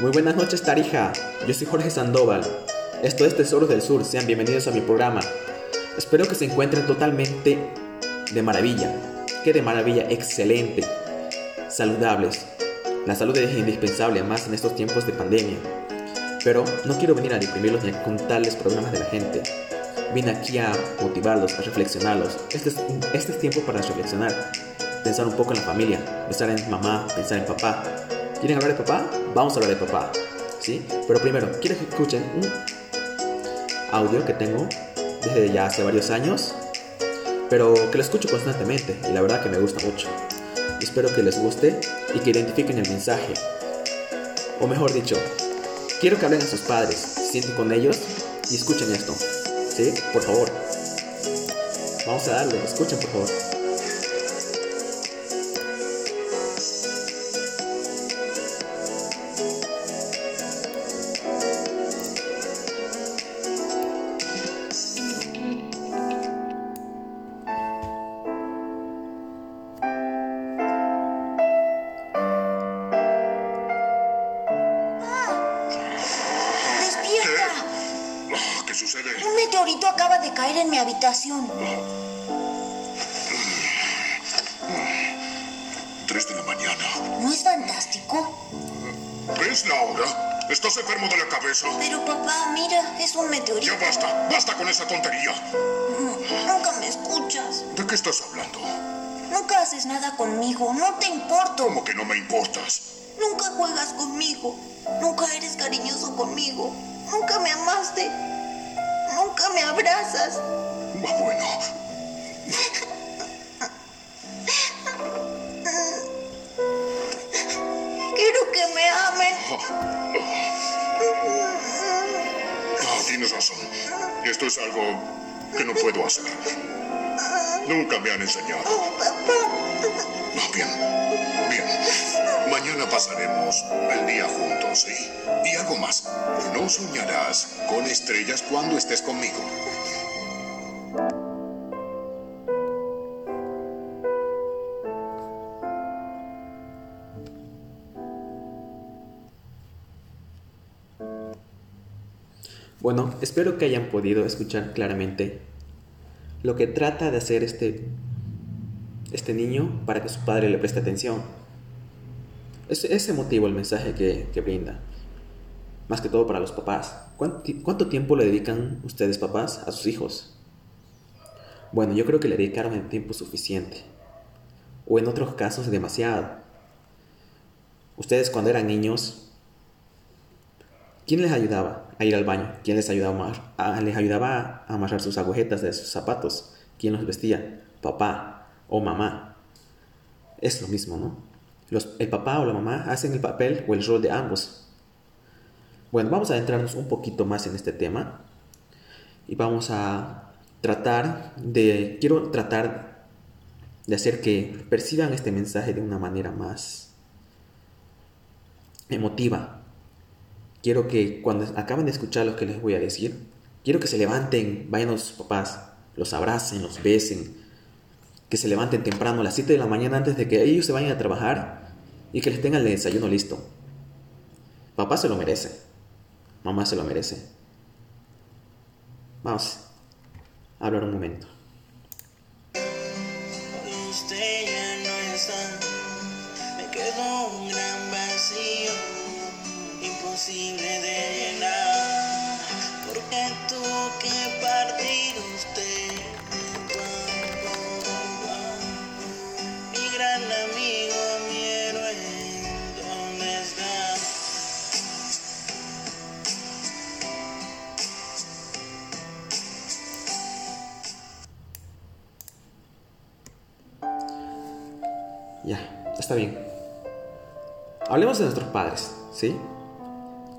Muy buenas noches, Tarija. Yo soy Jorge Sandoval. Esto es Tesoros del Sur. Sean bienvenidos a mi programa. Espero que se encuentren totalmente de maravilla. Que de maravilla, excelente. Saludables. La salud es indispensable, más en estos tiempos de pandemia. Pero no quiero venir a deprimirlos ni a contarles problemas de la gente. Vine aquí a motivarlos, a reflexionarlos. Este es, este es tiempo para reflexionar. Pensar un poco en la familia, pensar en mamá, pensar en papá. ¿Quieren hablar de papá? Vamos a hablar de papá. ¿Sí? Pero primero, quiero que escuchen un audio que tengo desde ya hace varios años, pero que lo escucho constantemente y la verdad que me gusta mucho. Espero que les guste y que identifiquen el mensaje. O mejor dicho, quiero que hablen a sus padres, sienten con ellos y escuchen esto. ¿Sí? Por favor. Vamos a darle, escuchen por favor. Sucede? Un meteorito acaba de caer en mi habitación. Tres de la mañana. ¿No es fantástico? ¿Ves la hora? ¿Estás enfermo de la cabeza? Pero papá, mira, es un meteorito. Ya basta, basta con esa tontería. Mm, Nunca me escuchas. ¿De qué estás hablando? Nunca haces nada conmigo. No te importo. ¿Cómo que no me importas? Nunca juegas conmigo. Nunca eres cariñoso conmigo. Nunca me amaste. Nunca me abrazas. Bueno, Quiero que me amen. ah, tienes razón. Esto es algo que no puedo hacer. Nunca me han enseñado. Oh, papá. Ah, bien, bien. Mañana pasaremos el día juntos, ¿sí? Y algo más. No soñarás con estrellas cuando estés conmigo. Bueno, espero que hayan podido escuchar claramente lo que trata de hacer este, este niño para que su padre le preste atención. Es ese motivo el mensaje que, brinda. Más que todo para los papás. ¿Cuánto, ti- cuánto tiempo le dedican ustedes, papás, a sus hijos? Bueno, yo creo que le dedicaron el tiempo suficiente. O en otros casos demasiado. Ustedes cuando eran niños, ¿Quién les ayudaba a ir al baño? ¿Quién les ayudaba a, a- les ayudaba a amarrar sus agujetas de sus zapatos? ¿Quién los vestía? Papá o mamá. Es lo mismo, ¿no? El papá o la mamá hacen el papel o el rol de ambos. Bueno, vamos a adentrarnos un poquito más en este tema y vamos a tratar de, quiero tratar de hacer que perciban este mensaje de una manera más emotiva, quiero que cuando acaben de escuchar lo que les voy a decir, quiero que se levanten, vayan a sus papás, los abracen, los besen, que se levanten temprano a las 7 de la mañana antes de que ellos se vayan a trabajar y que les tengan el desayuno listo. Papá se lo merece, mamá se lo merece. Vamos a hablar un momento. Usted ya no está, me quedó un gran vacío, imposible de Ya, está bien. Hablemos de nuestros padres, ¿sí?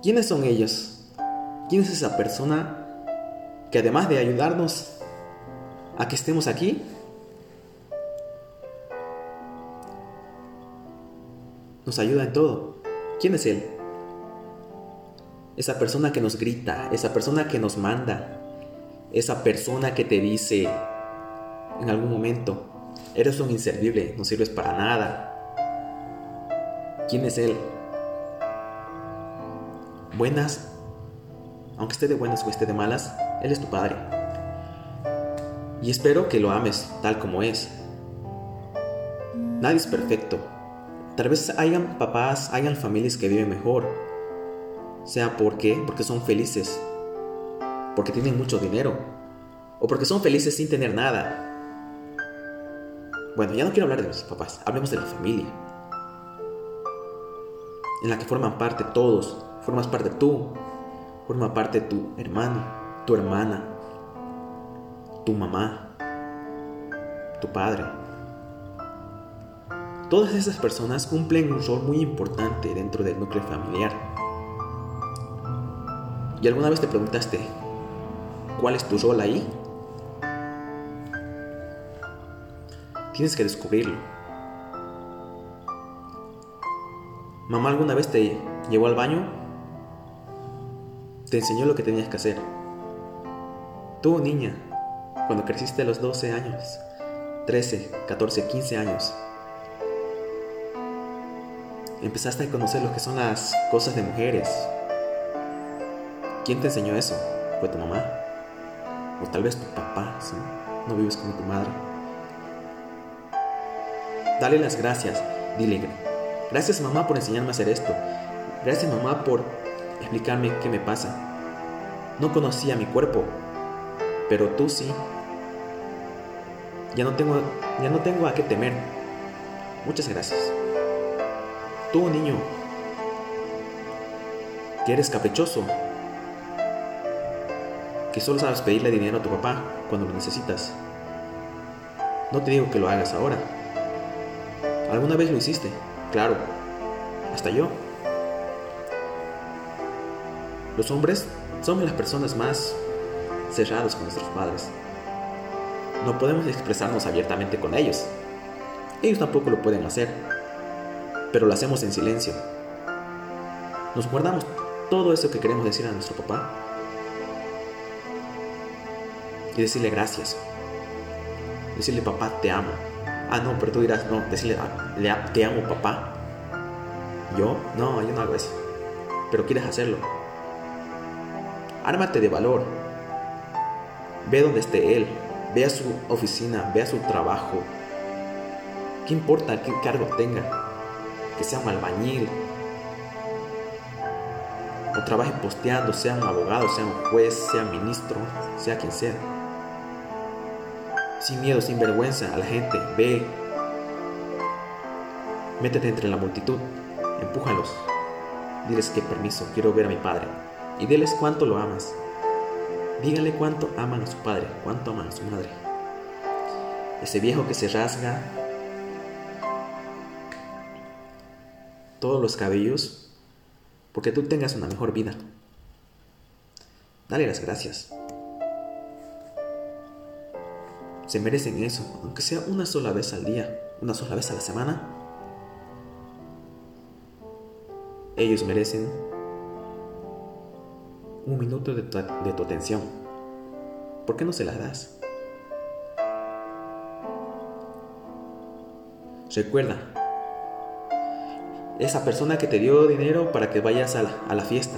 ¿Quiénes son ellos? ¿Quién es esa persona que además de ayudarnos a que estemos aquí, nos ayuda en todo? ¿Quién es Él? Esa persona que nos grita, esa persona que nos manda, esa persona que te dice en algún momento, eres un inservible, no sirves para nada. ¿Quién es Él? buenas, aunque esté de buenas o esté de malas, Él es tu Padre. Y espero que lo ames tal como es. Nadie es perfecto. Tal vez hayan papás, hayan familias que viven mejor. Sea porque, porque son felices, porque tienen mucho dinero, o porque son felices sin tener nada. Bueno, ya no quiero hablar de los papás, hablemos de la familia, en la que forman parte todos, formas parte tú, forma parte tu hermano, tu hermana, tu mamá, tu padre. Todas esas personas cumplen un rol muy importante dentro del núcleo familiar. ¿Y alguna vez te preguntaste cuál es tu rol ahí? Tienes que descubrirlo. ¿Mamá alguna vez te llevó al baño? Te enseñó lo que tenías que hacer. Tú, niña, cuando creciste a los 12 años, 13, 14, 15 años, empezaste a conocer lo que son las cosas de mujeres. ¿Quién te enseñó eso? ¿Fue tu mamá? O tal vez tu papá. No vives como tu madre. Dale las gracias. Dile, gracias mamá por enseñarme a hacer esto. Gracias mamá por explicarme qué me pasa. No conocía mi cuerpo, pero tú sí. Ya no tengo, ya no tengo a qué temer. Muchas gracias. Tú, niño, que eres caprichoso, que solo sabes pedirle dinero a tu papá cuando lo necesitas. No te digo que lo hagas ahora, ¿Alguna vez lo hiciste? Claro, hasta yo. Los hombres somos las personas más cerradas con nuestros padres. No podemos expresarnos abiertamente con ellos. Ellos tampoco lo pueden hacer, pero lo hacemos en silencio. Nos guardamos todo eso que queremos decir a nuestro papá y decirle gracias. Decirle papá, te amo. Ah, no, pero tú dirás, no, decirle, ah, te amo papá. Yo, no, yo no hago eso. Pero quieres hacerlo. Ármate de valor. Ve donde esté él. Ve a su oficina, ve a su trabajo. ¿Qué importa qué cargo tenga? Que sea un albañil. O trabaje posteando, sea un abogado, sea un juez, sea ministro, sea quien sea sin miedo, sin vergüenza a la gente, ve, métete entre la multitud, empújalos, diles que permiso, quiero ver a mi padre, y diles cuánto lo amas. Dígale cuánto aman a su padre, cuánto aman a su madre. Ese viejo que se rasga todos los cabellos porque tú tengas una mejor vida. Dale las gracias se merecen eso, aunque sea una sola vez al día, una sola vez a la semana. Ellos merecen un minuto de tu, atención. ¿Por qué no se las das? Recuerda, esa persona que te dio dinero para que vayas a la, la fiesta,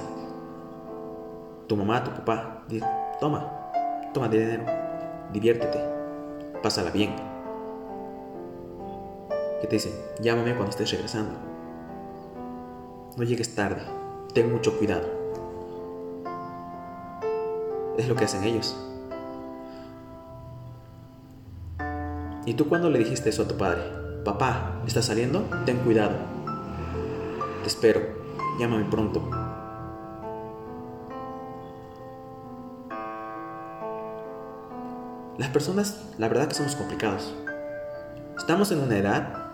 tu mamá, tu papá, toma, toma dinero, diviértete pásala bien. Que te dicen, llámame cuando estés regresando. No llegues tarde, ten mucho cuidado. Es lo que hacen ellos. ¿Y tú cuando le dijiste eso a tu padre? Papá, ¿estás saliendo? Ten cuidado. Te espero. Llámame pronto. Las personas, la verdad que somos complicados. Estamos en una edad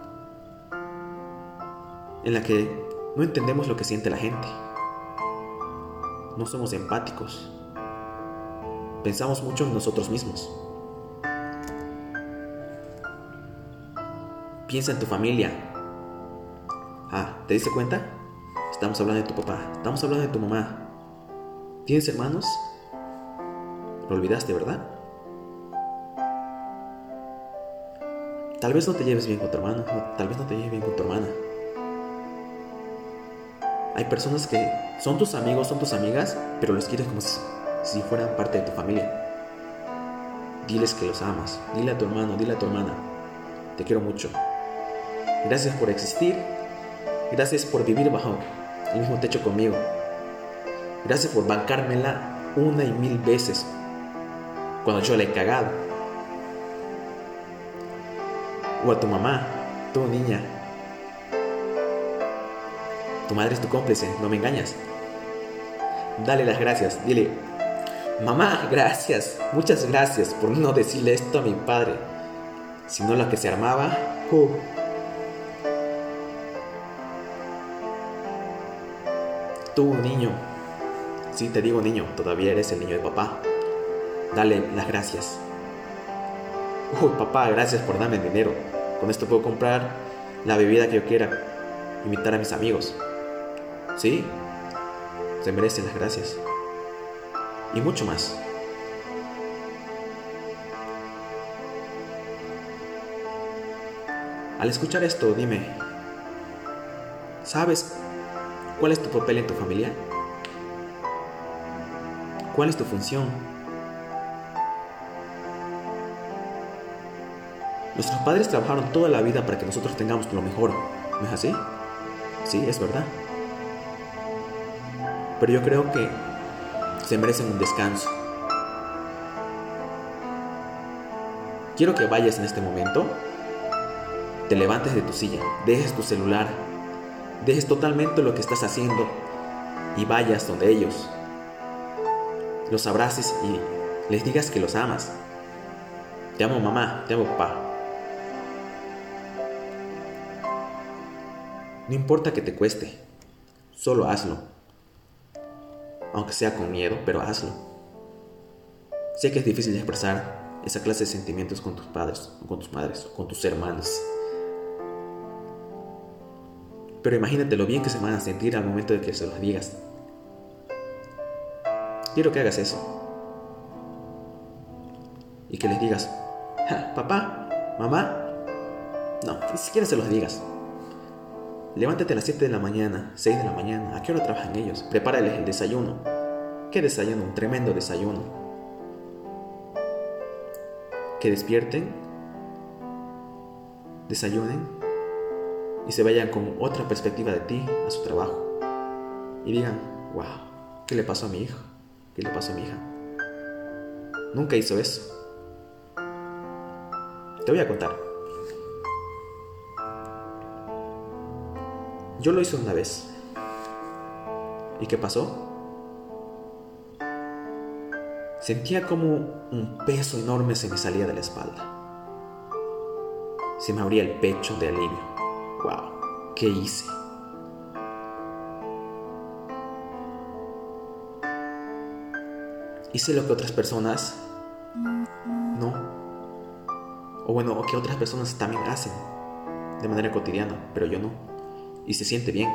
en la que no entendemos lo que siente la gente. No somos empáticos. Pensamos mucho en nosotros mismos. Piensa en tu familia. Ah, ¿te diste cuenta? Estamos hablando de tu papá, estamos hablando de tu mamá. ¿Tienes hermanos? Lo olvidaste, ¿verdad? Tal vez no te lleves bien con tu hermano, tal vez no te lleves bien con tu hermana. Hay personas que son tus amigos, son tus amigas, pero los quieres como si, fueran parte de tu familia. Diles que los amas. Dile a tu hermano, dile a tu hermana. Te quiero mucho. Gracias por existir. Gracias por vivir bajo el mismo techo conmigo. Gracias por bancármela una y mil veces cuando yo la he cagado. O a tu mamá, tu niña. Tu madre es tu cómplice, no me engañas. Dale las gracias, dile, mamá, gracias, muchas gracias por no decirle esto a mi padre. Si no la que se armaba, uh. Tú, niño, si te digo niño, todavía eres el niño de papá. Dale las gracias. Uy, papá, gracias por darme dinero. Con esto puedo comprar la bebida que yo quiera. Invitar a mis amigos. ¿Sí? Se merecen las gracias. Y mucho más. Al escuchar esto, dime, ¿sabes cuál es tu papel en tu familia? ¿Cuál es tu función? Nuestros padres trabajaron toda la vida para que nosotros tengamos lo mejor. ¿No es así? Sí, es verdad. Pero yo creo que se merecen un descanso. Quiero que vayas en este momento, te levantes de tu silla, dejes tu celular, dejes totalmente lo que estás haciendo y vayas donde ellos. Los abraces y les digas que los amas. Te amo mamá, te amo papá. No importa que te cueste, solo hazlo. Aunque sea con miedo, pero hazlo. Sé que es difícil expresar esa clase de sentimientos con tus padres, con tus madres, con tus hermanos. Pero imagínate lo bien que se van a sentir al momento de que se los digas. Quiero que hagas eso. Y que les digas, papá, mamá. No, ni siquiera se los digas. Levántate a las 7 de la mañana, 6 de la mañana. ¿A qué hora trabajan ellos? Prepárales el desayuno. ¿Qué desayuno? Un tremendo desayuno. Que despierten, desayunen y se vayan con otra perspectiva de ti a su trabajo. Y digan, wow, ¿qué le pasó a mi hijo? ¿Qué le pasó a mi hija? Nunca hizo eso. Te voy a contar. Yo lo hice una vez. ¿Y qué pasó? Sentía como un peso enorme se me salía de la espalda. Se me abría el pecho de alivio. ¡Wow! ¿Qué hice? Hice lo que otras personas no. O bueno, o que otras personas también hacen de manera cotidiana, pero yo no. Y se siente bien.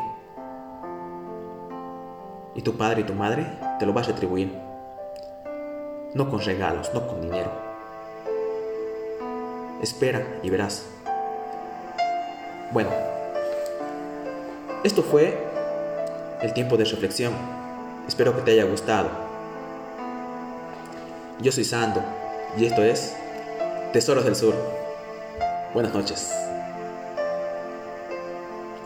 Y tu padre y tu madre te lo vas a retribuir. No con regalos, no con dinero. Espera y verás. Bueno, esto fue el tiempo de reflexión. Espero que te haya gustado. Yo soy Sando y esto es Tesoros del Sur. Buenas noches.